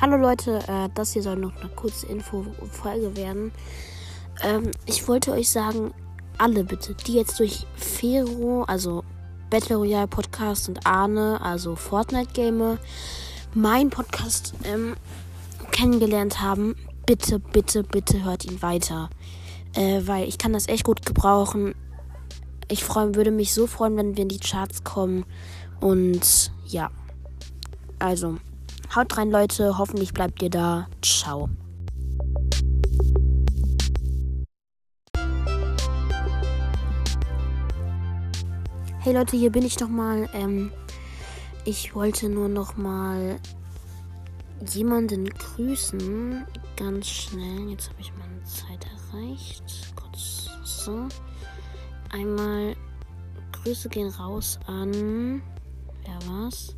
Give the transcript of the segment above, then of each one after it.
Hallo Leute, äh, das hier soll noch eine kurze Info-Folge werden. Ähm, ich wollte euch sagen, alle bitte, die jetzt durch Fero, also Battle Royale Podcast und Arne, also Fortnite Gamer, mein Podcast ähm, kennengelernt haben, bitte, bitte, bitte hört ihn weiter. Äh, weil ich kann das echt gut gebrauchen. Ich freu, würde mich so freuen, wenn wir in die Charts kommen. Und ja. Also, haut rein, Leute. Hoffentlich bleibt ihr da. Ciao. Hey Leute, hier bin ich nochmal. Ähm, ich wollte nur nochmal jemanden grüßen. Ganz schnell. Jetzt habe ich meine Zeit erreicht. Kurz so. Einmal Grüße gehen raus an. Wer war's?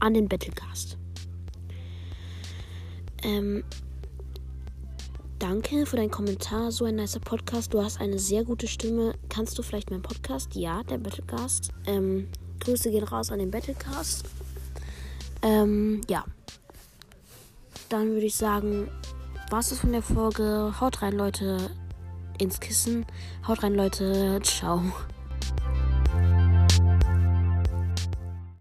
An den Battlecast. Ähm, danke für deinen Kommentar. So ein nicer Podcast. Du hast eine sehr gute Stimme. Kannst du vielleicht meinen Podcast? Ja, der Battlecast. Ähm, Grüße gehen raus an den Battlecast. Ähm, ja. Dann würde ich sagen, war's es von der Folge. Haut rein, Leute, ins Kissen. Haut rein, Leute. Ciao.